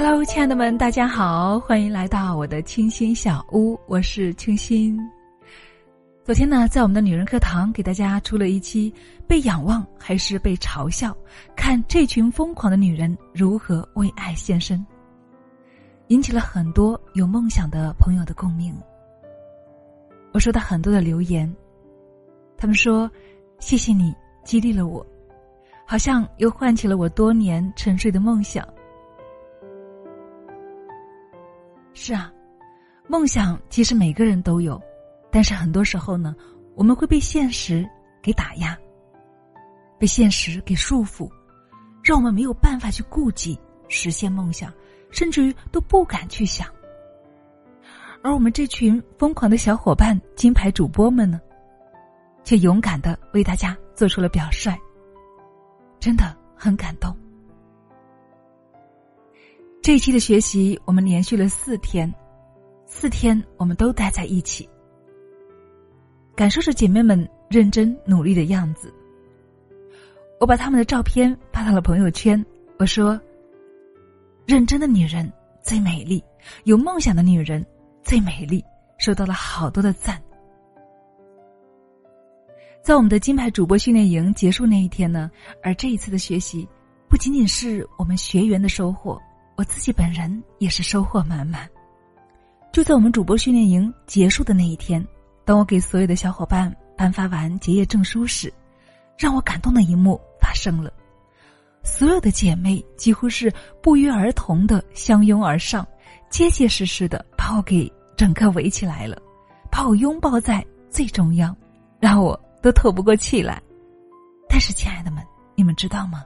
Hello，亲爱的们，大家好，欢迎来到我的清新小屋，我是清新。昨天呢，在我们的女人课堂给大家出了一期“被仰望还是被嘲笑”，看这群疯狂的女人如何为爱献身，引起了很多有梦想的朋友的共鸣。我收到很多的留言，他们说：“谢谢你激励了我，好像又唤起了我多年沉睡的梦想。”是啊，梦想其实每个人都有，但是很多时候呢，我们会被现实给打压，被现实给束缚，让我们没有办法去顾及实现梦想，甚至于都不敢去想。而我们这群疯狂的小伙伴、金牌主播们呢，却勇敢的为大家做出了表率，真的很感动。这一期的学习，我们连续了四天，四天我们都待在一起，感受着姐妹们认真努力的样子。我把他们的照片发到了朋友圈，我说：“认真的女人最美丽，有梦想的女人最美丽。”收到了好多的赞。在我们的金牌主播训练营结束那一天呢，而这一次的学习，不仅仅是我们学员的收获。我自己本人也是收获满满。就在我们主播训练营结束的那一天，当我给所有的小伙伴颁发完结业证书时，让我感动的一幕发生了。所有的姐妹几乎是不约而同的相拥而上，结结实实的把我给整个围起来了，把我拥抱在最中央，让我都透不过气来。但是，亲爱的们，你们知道吗？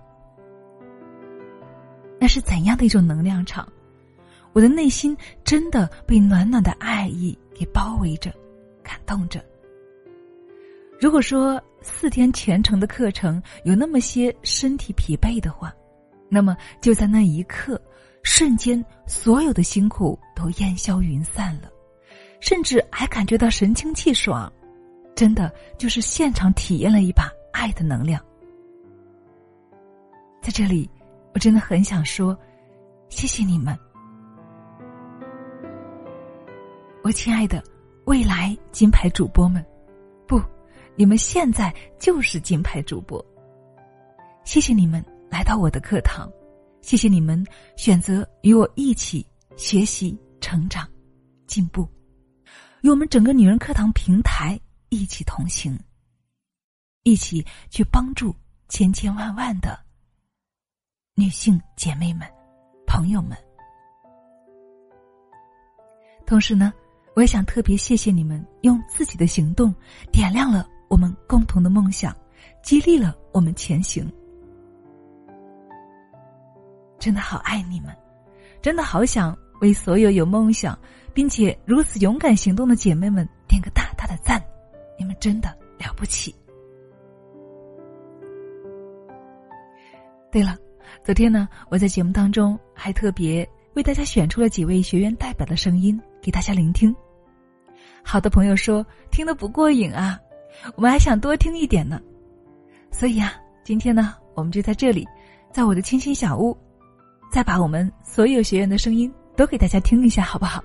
那是怎样的一种能量场？我的内心真的被暖暖的爱意给包围着，感动着。如果说四天全程的课程有那么些身体疲惫的话，那么就在那一刻，瞬间所有的辛苦都烟消云散了，甚至还感觉到神清气爽，真的就是现场体验了一把爱的能量。在这里。我真的很想说，谢谢你们，我亲爱的未来金牌主播们，不，你们现在就是金牌主播。谢谢你们来到我的课堂，谢谢你们选择与我一起学习、成长、进步，与我们整个女人课堂平台一起同行，一起去帮助千千万万的。女性姐妹们、朋友们，同时呢，我也想特别谢谢你们，用自己的行动点亮了我们共同的梦想，激励了我们前行。真的好爱你们，真的好想为所有有梦想并且如此勇敢行动的姐妹们点个大大的赞，你们真的了不起。对了。昨天呢，我在节目当中还特别为大家选出了几位学员代表的声音给大家聆听。好的朋友说听得不过瘾啊，我们还想多听一点呢。所以啊，今天呢，我们就在这里，在我的清新小屋，再把我们所有学员的声音都给大家听一下，好不好？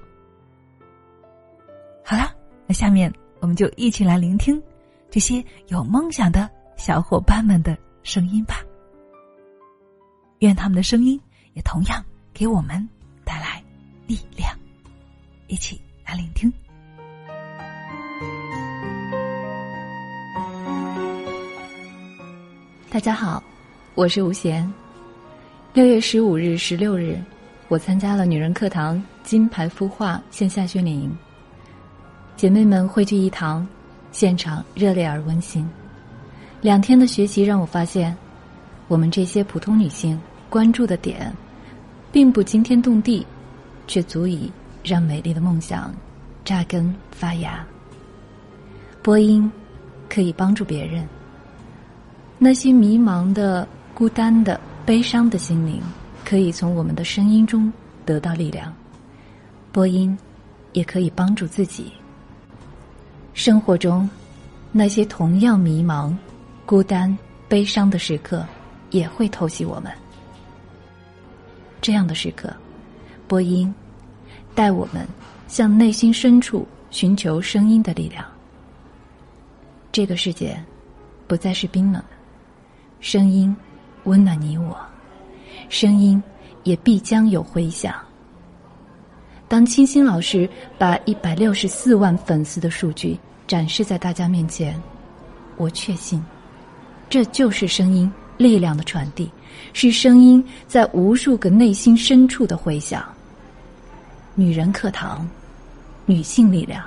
好了，那下面我们就一起来聆听这些有梦想的小伙伴们的声音吧。愿他们的声音也同样给我们带来力量，一起来聆听。大家好，我是吴贤。六月十五日、十六日，我参加了女人课堂金牌孵化线下训练营，姐妹们汇聚一堂，现场热烈而温馨。两天的学习让我发现。我们这些普通女性关注的点，并不惊天动地，却足以让美丽的梦想扎根发芽。播音可以帮助别人，那些迷茫的、孤单的、悲伤的心灵，可以从我们的声音中得到力量。播音也可以帮助自己。生活中那些同样迷茫、孤单、悲伤的时刻。也会偷袭我们。这样的时刻，播音，带我们向内心深处寻求声音的力量。这个世界不再是冰冷，声音温暖你我，声音也必将有回响。当清新老师把一百六十四万粉丝的数据展示在大家面前，我确信，这就是声音力量的传递，是声音在无数个内心深处的回响。女人课堂，女性力量，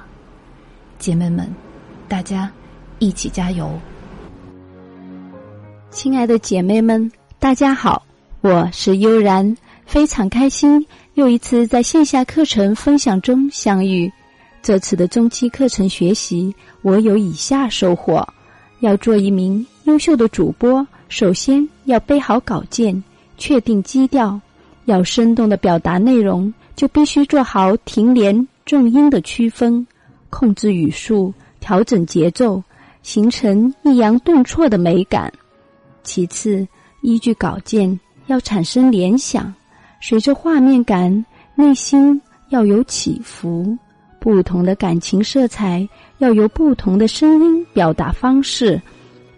姐妹们，大家一起加油！亲爱的姐妹们，大家好，我是悠然，非常开心。又一次在线下课程分享中相遇，这次的中期课程学习，我有以下收获：要做一名优秀的主播，首先要背好稿件，确定基调，要生动的表达内容，就必须做好停连重音的区分，控制语速，调整节奏，形成抑扬顿挫的美感。其次，依据稿件要产生联想。随着画面感，内心要有起伏，不同的感情色彩要由不同的声音表达方式，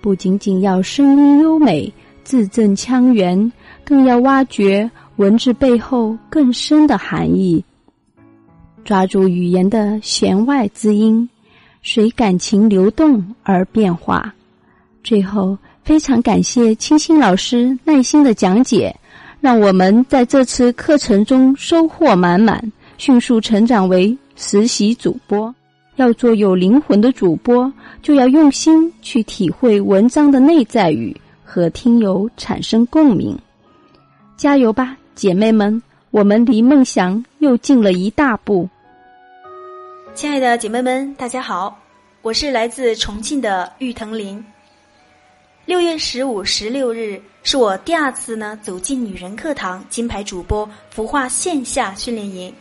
不仅仅要声音优美、字正腔圆，更要挖掘文字背后更深的含义，抓住语言的弦外之音，随感情流动而变化。最后，非常感谢清新老师耐心的讲解。让我们在这次课程中收获满满，迅速成长为实习主播。要做有灵魂的主播，就要用心去体会文章的内在语，和听友产生共鸣。加油吧，姐妹们！我们离梦想又近了一大步。亲爱的姐妹们，大家好，我是来自重庆的玉藤林。六月十五、十六日。是我第二次呢走进女人课堂金牌主播孵化线下训练营。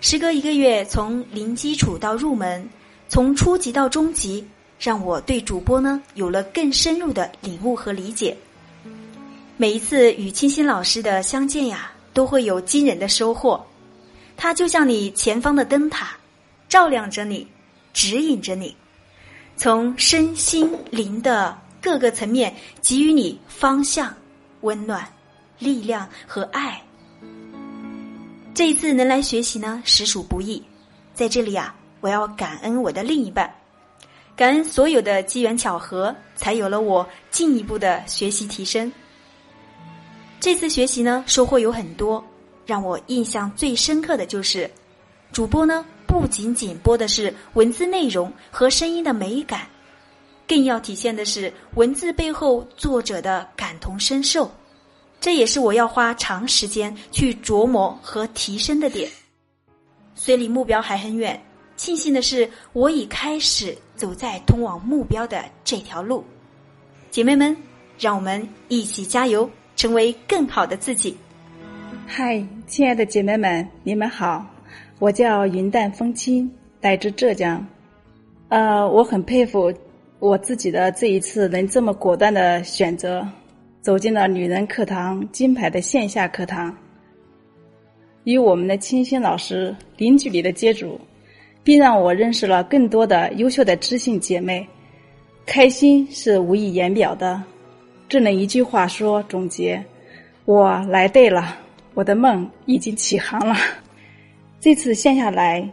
时隔一个月，从零基础到入门，从初级到中级，让我对主播呢有了更深入的领悟和理解。每一次与清新老师的相见呀，都会有惊人的收获。他就像你前方的灯塔，照亮着你，指引着你，从身心灵的。各个层面给予你方向、温暖、力量和爱。这一次能来学习呢，实属不易。在这里啊，我要感恩我的另一半，感恩所有的机缘巧合，才有了我进一步的学习提升。这次学习呢，收获有很多，让我印象最深刻的就是，主播呢不仅仅播的是文字内容和声音的美感。更要体现的是文字背后作者的感同身受，这也是我要花长时间去琢磨和提升的点。虽离目标还很远，庆幸的是我已开始走在通往目标的这条路。姐妹们，让我们一起加油，成为更好的自己。嗨，亲爱的姐妹们，你们好，我叫云淡风轻，来自浙江。呃，我很佩服。我自己的这一次能这么果断的选择，走进了女人课堂金牌的线下课堂，与我们的清新老师零距离的接触，并让我认识了更多的优秀的知性姐妹，开心是无以言表的，只能一句话说总结：我来对了，我的梦已经起航了。这次线下来，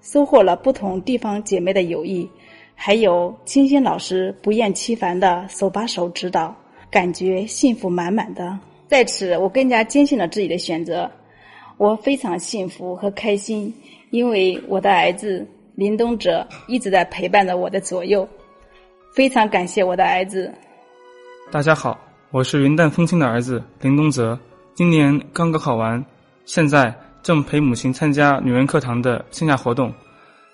收获了不同地方姐妹的友谊。还有清新老师不厌其烦的手把手指导，感觉幸福满满的。在此，我更加坚信了自己的选择。我非常幸福和开心，因为我的儿子林东哲一直在陪伴着我的左右。非常感谢我的儿子。大家好，我是云淡风轻的儿子林东泽，今年刚高考完，现在正陪母亲参加女人课堂的线下活动。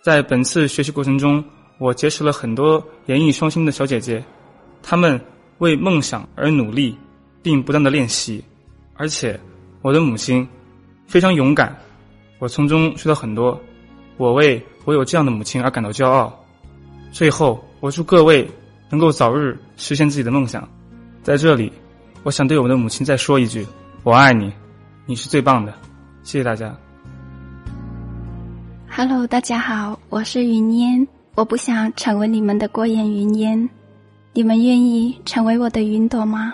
在本次学习过程中。我结识了很多演艺双馨的小姐姐，她们为梦想而努力，并不断的练习。而且，我的母亲非常勇敢，我从中学到很多。我为我有这样的母亲而感到骄傲。最后，我祝各位能够早日实现自己的梦想。在这里，我想对我的母亲再说一句：我爱你，你是最棒的。谢谢大家。Hello，大家好，我是云烟。我不想成为你们的过眼云烟，你们愿意成为我的云朵吗？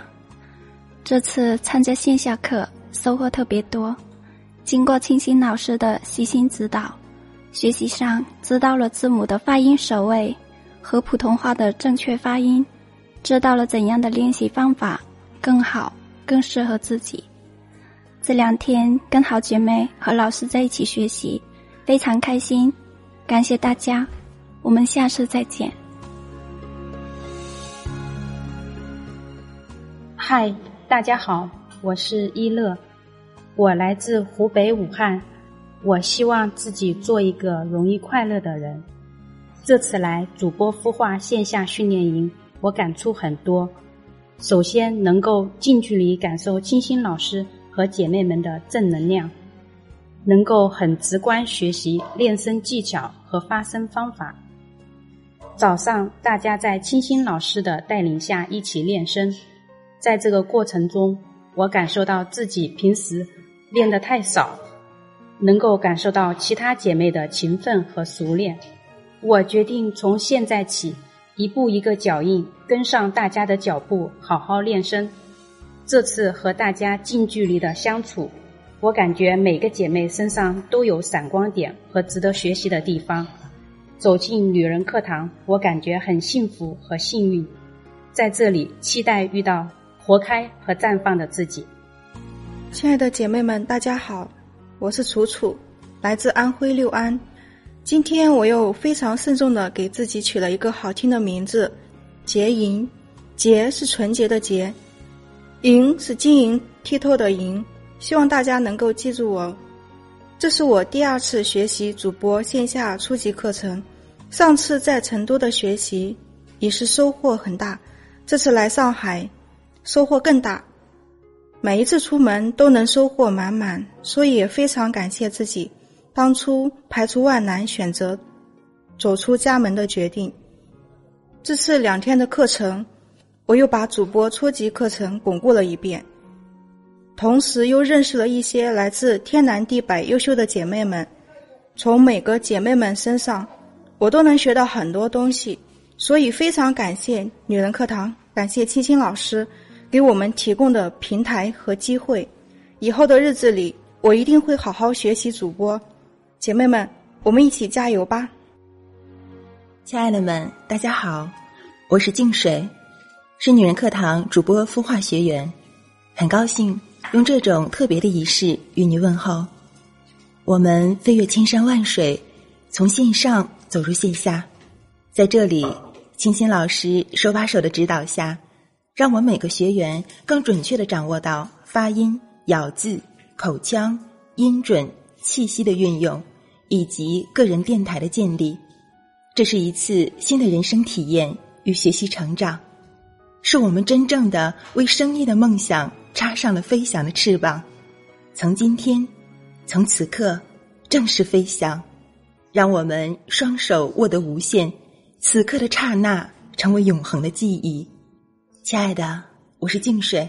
这次参加线下课，收获特别多。经过清新老师的悉心指导，学习上知道了字母的发音首位和普通话的正确发音，知道了怎样的练习方法更好、更适合自己。这两天跟好姐妹和老师在一起学习。非常开心，感谢大家，我们下次再见。嗨，大家好，我是一乐，我来自湖北武汉，我希望自己做一个容易快乐的人。这次来主播孵化线下训练营，我感触很多。首先，能够近距离感受清新老师和姐妹们的正能量。能够很直观学习练声技巧和发声方法。早上大家在清新老师的带领下一起练声，在这个过程中，我感受到自己平时练得太少，能够感受到其他姐妹的勤奋和熟练。我决定从现在起，一步一个脚印，跟上大家的脚步，好好练声。这次和大家近距离的相处。我感觉每个姐妹身上都有闪光点和值得学习的地方。走进女人课堂，我感觉很幸福和幸运，在这里期待遇到活开和绽放的自己。亲爱的姐妹们，大家好，我是楚楚，来自安徽六安。今天我又非常慎重的给自己取了一个好听的名字——洁莹。洁是纯洁的洁，莹是晶莹剔透的莹。希望大家能够记住我。这是我第二次学习主播线下初级课程，上次在成都的学习也是收获很大，这次来上海收获更大。每一次出门都能收获满满，所以非常感谢自己当初排除万难选择走出家门的决定。这次两天的课程，我又把主播初级课程巩固了一遍。同时又认识了一些来自天南地北优秀的姐妹们，从每个姐妹们身上，我都能学到很多东西，所以非常感谢女人课堂，感谢青青老师给我们提供的平台和机会。以后的日子里，我一定会好好学习主播，姐妹们，我们一起加油吧！亲爱的们，大家好，我是静水，是女人课堂主播孵化学员，很高兴。用这种特别的仪式与你问候。我们飞越千山万水，从线上走入线下，在这里，清新老师手把手的指导下，让我每个学员更准确的掌握到发音、咬字、口腔、音准、气息的运用，以及个人电台的建立。这是一次新的人生体验与学习成长，是我们真正的为声音的梦想。插上了飞翔的翅膀，从今天，从此刻，正式飞翔，让我们双手握得无限，此刻的刹那成为永恒的记忆。亲爱的，我是静水，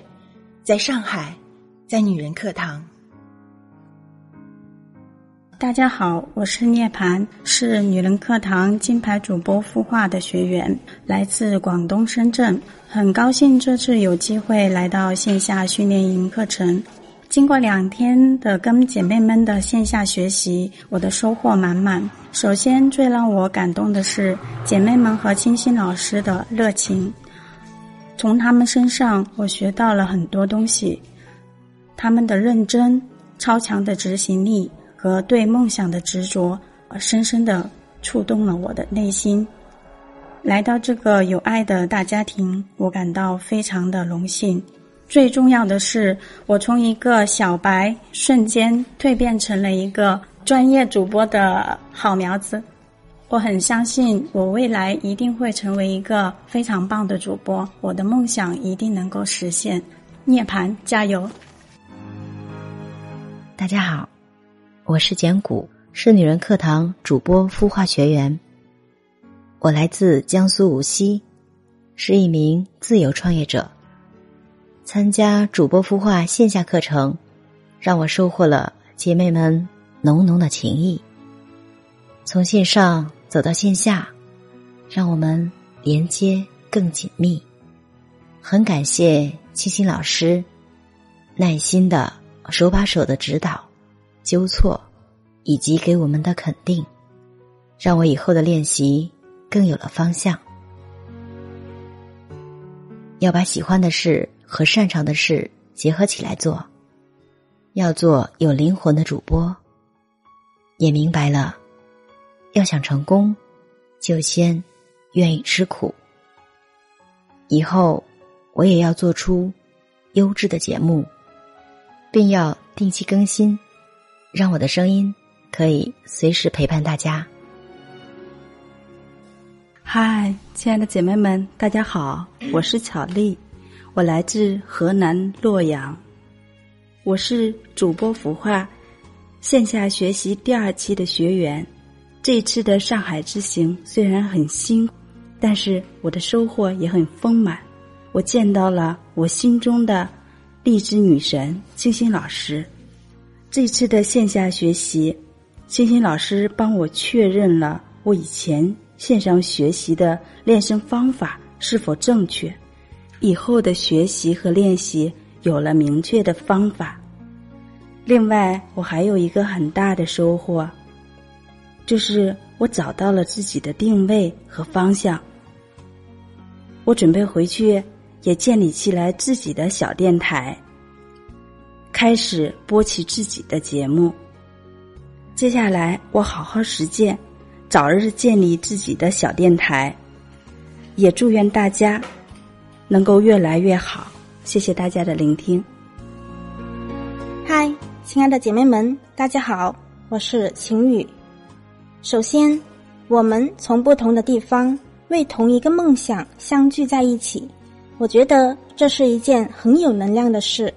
在上海，在女人课堂。大家好，我是涅槃，是女人课堂金牌主播孵化的学员，来自广东深圳，很高兴这次有机会来到线下训练营课程。经过两天的跟姐妹们的线下学习，我的收获满满。首先，最让我感动的是姐妹们和清新老师的热情，从他们身上我学到了很多东西，他们的认真、超强的执行力。和对梦想的执着，而深深的触动了我的内心。来到这个有爱的大家庭，我感到非常的荣幸。最重要的是，我从一个小白瞬间蜕变成了一个专业主播的好苗子。我很相信，我未来一定会成为一个非常棒的主播。我的梦想一定能够实现。涅槃，加油！大家好。我是简谷，是女人课堂主播孵化学员。我来自江苏无锡，是一名自由创业者。参加主播孵化线下课程，让我收获了姐妹们浓浓的情谊。从线上走到线下，让我们连接更紧密。很感谢清新老师耐心的手把手的指导、纠错，以及给我们的肯定，让我以后的练习更有了方向。要把喜欢的事和擅长的事结合起来做，要做有灵魂的主播。也明白了，要想成功，就先愿意吃苦。以后我也要做出优质的节目，并要定期更新，让我的声音可以随时陪伴大家。嗨，亲爱的姐妹们，大家好，我是巧丽，我来自河南洛阳，我是主播孵化线下学习第二期的学员。这次的上海之行虽然很辛苦，但是我的收获也很丰满。我见到了我心中的励志女神星星老师。这次的线下学习，星星老师帮我确认了我以前。线上学习的练声方法是否正确？以后的学习和练习有了明确的方法。另外，我还有一个很大的收获，就是我找到了自己的定位和方向。我准备回去也建立起来自己的小电台，开始播起自己的节目。接下来，我好好实践。早日建立自己的小电台，也祝愿大家能够越来越好。谢谢大家的聆听。嗨，亲爱的姐妹们，大家好，我是晴雨。首先，我们从不同的地方为同一个梦想相聚在一起，我觉得这是一件很有能量的事。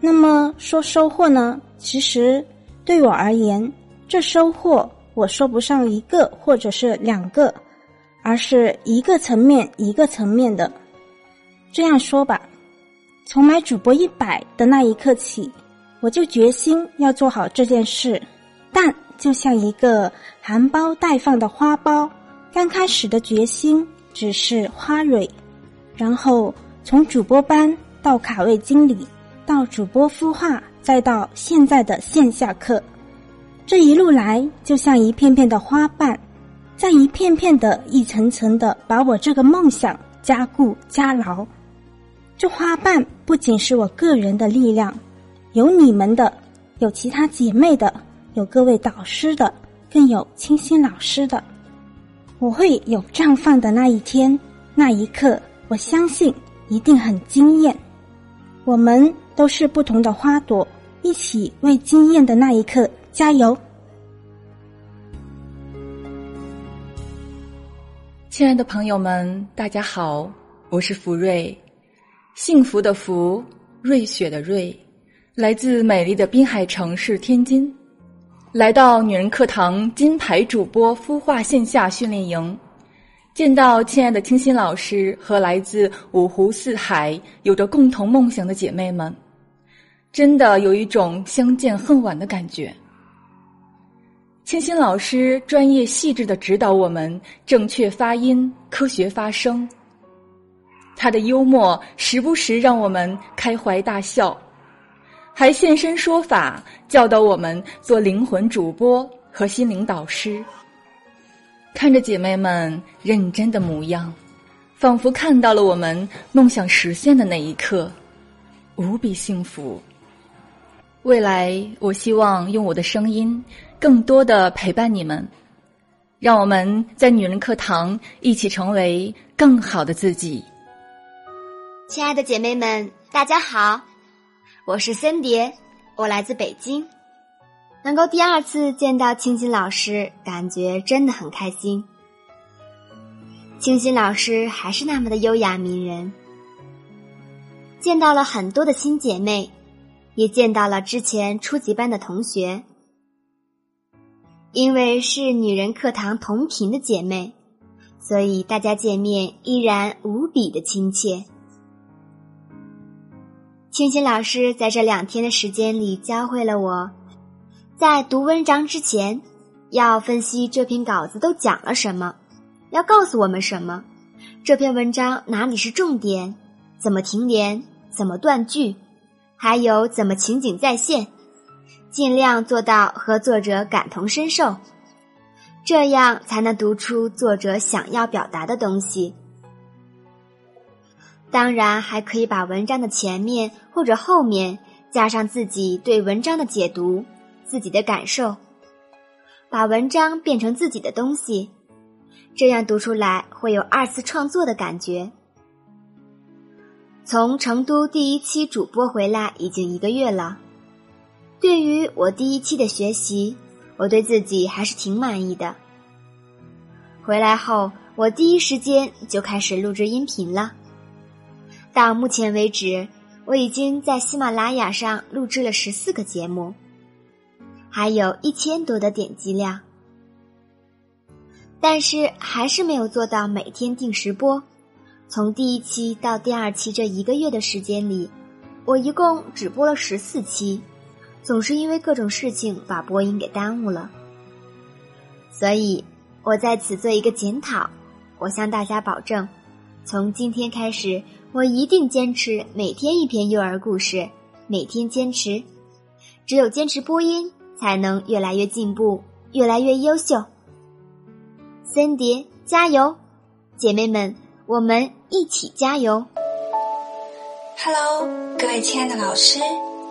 那么说收获呢？其实对我而言，这收获。我说不上一个或者是两个，而是一个层面一个层面的。这样说吧，从买主播一百的那一刻起，我就决心要做好这件事。但就像一个含苞待放的花苞，刚开始的决心只是花蕊，然后从主播班到卡位经理，到主播孵化，再到现在的线下课。这一路来，就像一片片的花瓣，在一片片的、一层层的把我这个梦想加固加牢。这花瓣不仅是我个人的力量，有你们的，有其他姐妹的，有各位导师的，更有清新老师的。我会有绽放的那一天，那一刻，我相信一定很惊艳。我们都是不同的花朵，一起为惊艳的那一刻。加油，亲爱的朋友们，大家好，我是福瑞，幸福的福，瑞雪的瑞，来自美丽的滨海城市天津，来到女人课堂金牌主播孵化线下训练营，见到亲爱的清新老师和来自五湖四海有着共同梦想的姐妹们，真的有一种相见恨晚的感觉。清新老师专业细致的指导我们正确发音、科学发声。他的幽默时不时让我们开怀大笑，还现身说法教导我们做灵魂主播和心灵导师。看着姐妹们认真的模样，仿佛看到了我们梦想实现的那一刻，无比幸福。未来，我希望用我的声音。更多的陪伴你们，让我们在女人课堂一起成为更好的自己。亲爱的姐妹们，大家好，我是森蝶，我来自北京。能够第二次见到清新老师，感觉真的很开心。清新老师还是那么的优雅迷人，见到了很多的新姐妹，也见到了之前初级班的同学。因为是女人课堂同频的姐妹，所以大家见面依然无比的亲切。清新老师在这两天的时间里教会了我在读文章之前，要分析这篇稿子都讲了什么，要告诉我们什么，这篇文章哪里是重点，怎么停连，怎么断句，还有怎么情景再现，尽量做到和作者感同身受，这样才能读出作者想要表达的东西。当然，还可以把文章的前面或者后面加上自己对文章的解读、自己的感受，把文章变成自己的东西，这样读出来会有二次创作的感觉。从成都第一期主播回来已经一个月了，对于我第一期的学习，我对自己还是挺满意的。回来后，我第一时间就开始录制音频了。到目前为止，我已经在喜马拉雅上录制了十四个节目，还有一千多的点击量。但是还是没有做到每天定时播。从第一期到第二期这一个月的时间里，我一共只播了十四期，总是因为各种事情把播音给耽误了。所以，我在此做一个检讨，我向大家保证，从今天开始。我一定坚持每天一篇幼儿故事，每天坚持，只有坚持播音，才能越来越进步，越来越优秀。森蝶加油，姐妹们，我们一起加油！Hello，各位亲爱的老师，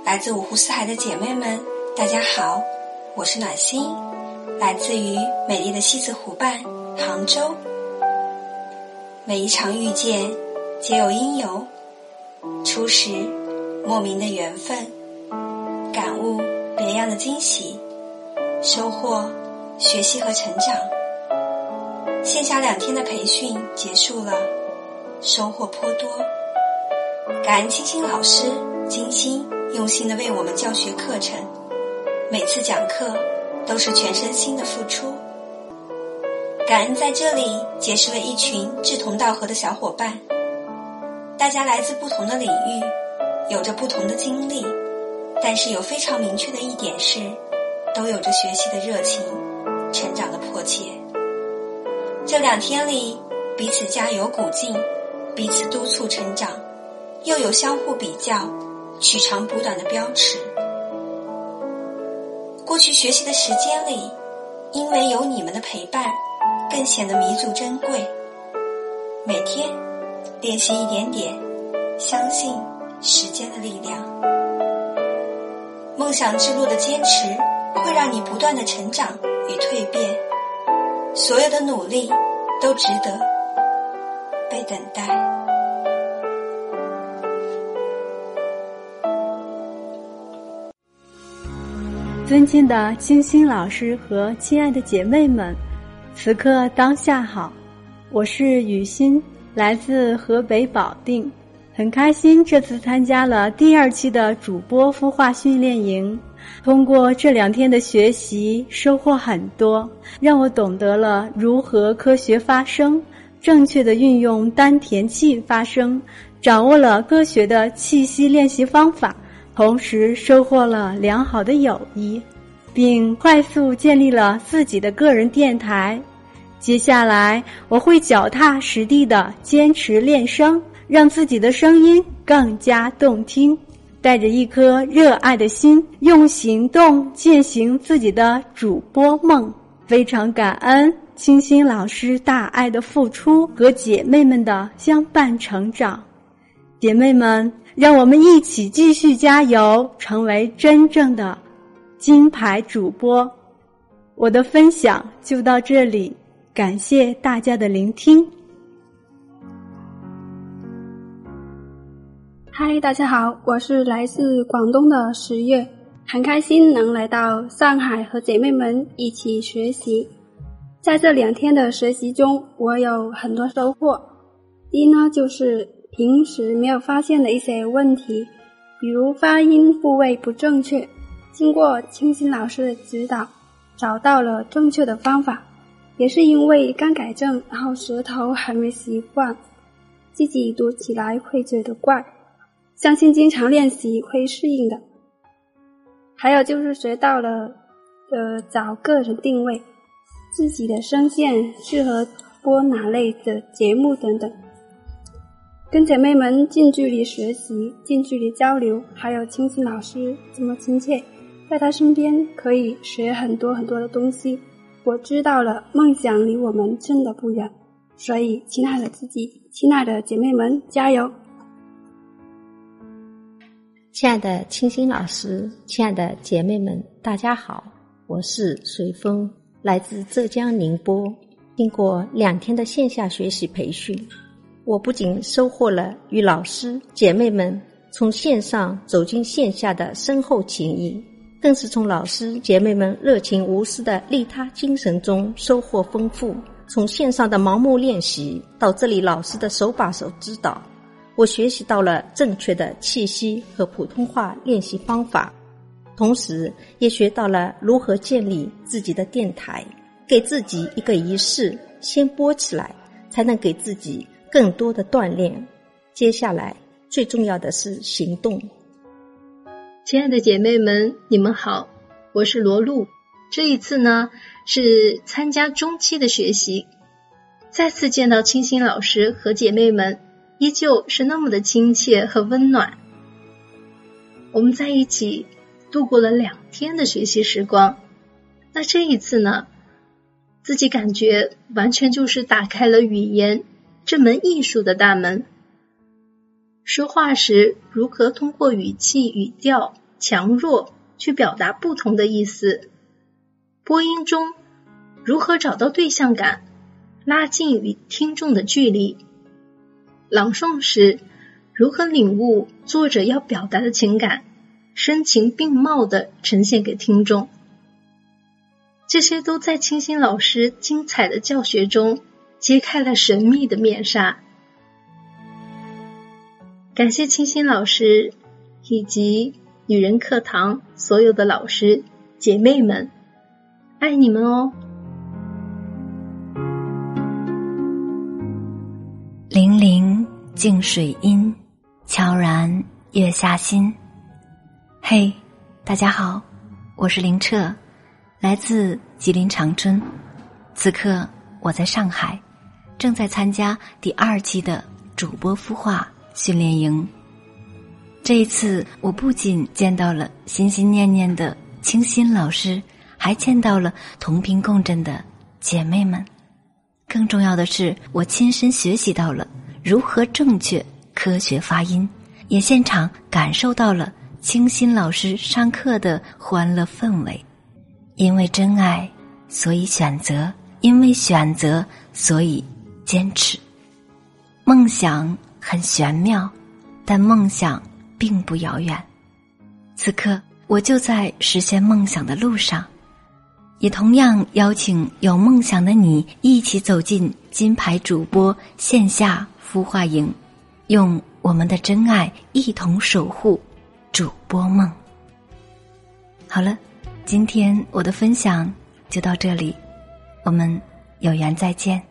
来自五湖四海的姐妹们，大家好，我是暖心，来自于美丽的西子湖畔杭州。每一场遇见。皆有因由，初识莫名的缘分，感悟别样的惊喜，收获学习和成长。线下两天的培训结束了，收获颇多。感恩青青老师精心用心的为我们教学课程，每次讲课都是全身心的付出。感恩在这里结识了一群志同道合的小伙伴。大家来自不同的领域，有着不同的经历，但是有非常明确的一点是，都有着学习的热情，成长的迫切。这两天里，彼此加油鼓劲，彼此督促成长，又有相互比较，取长补短的标尺。过去学习的时间里，因为有你们的陪伴，更显得弥足珍贵。每天。练习一点点，相信时间的力量。梦想之路的坚持会让你不断的成长与蜕变，所有的努力都值得被等待。尊敬的金星老师和亲爱的姐妹们，此刻当下好，我是雨欣。来自河北保定，很开心这次参加了第二期的主播孵化训练营。通过这两天的学习，收获很多，让我懂得了如何科学发声，正确的运用丹田气发声，掌握了科学的气息练习方法，同时收获了良好的友谊，并快速建立了自己的个人电台。接下来，我会脚踏实地的坚持练声，让自己的声音更加动听。带着一颗热爱的心，用行动践行自己的主播梦。非常感恩清新老师大爱的付出和姐妹们的相伴成长。姐妹们，让我们一起继续加油，成为真正的金牌主播。我的分享就到这里。感谢大家的聆听。嗨，大家好，我是来自广东的十月，很开心能来到上海和姐妹们一起学习。在这两天的学习中，我有很多收获。一呢，就是平时没有发现的一些问题，比如发音部位不正确，经过清新老师的指导，找到了正确的方法。也是因为刚改正，然后舌头还没习惯，自己读起来会觉得怪。相信经常练习会适应的。还有就是学到了呃找个人定位，自己的声线适合播哪类的节目等等。跟姐妹们近距离学习、近距离交流，还有清新老师这么亲切，在他身边可以学很多很多的东西。我知道了，梦想离我们真的不远。所以，亲爱的自己，亲爱的姐妹们，加油！亲爱的清新老师，亲爱的姐妹们，大家好，我是随风，来自浙江宁波。经过两天的线下学习培训。我不仅收获了与老师姐妹们从线上走进线下的深厚情谊，更是从老师姐妹们热情无私的利他精神中收获丰富。从线上的盲目练习到这里老师的手把手指导，我学习到了正确的气息和普通话练习方法，同时也学到了如何建立自己的电台，给自己一个仪式，先播起来，才能给自己。更多的锻炼，接下来最重要的是行动。亲爱的姐妹们，你们好，我是罗露。这一次呢是参加中期的学习，再次见到清新老师和姐妹们，依旧是那么的亲切和温暖。我们在一起度过了两天的学习时光，那这一次呢，自己感觉完全就是打开了语言。这门艺术的大门。说话时，如何通过语气、语调强弱去表达不同的意思？播音中如何找到对象感，拉近与听众的距离？朗诵时如何领悟作者要表达的情感，声情并茂的呈现给听众？这些都在清新老师精彩的教学中。揭开了神秘的面纱。感谢清新老师以及女人课堂所有的老师姐妹们，爱你们哦！零零静水音，悄然月下心。嘿，大家好，我是林澈，来自吉林长春，此刻我在上海。正在参加第二期的主播孵化训练营。这一次，我不仅见到了心心念念的清新老师，还见到了同频共振的姐妹们。更重要的是，我亲身学习到了如何正确科学发音，也现场感受到了清新老师上课的欢乐氛围。因为真爱，所以选择；因为选择，所以。坚持，梦想很玄妙，但梦想并不遥远。此刻，我就在实现梦想的路上，也同样邀请有梦想的你一起走进金牌主播线下孵化营，用我们的真爱一同守护主播梦。好了，今天我的分享就到这里，我们有缘再见。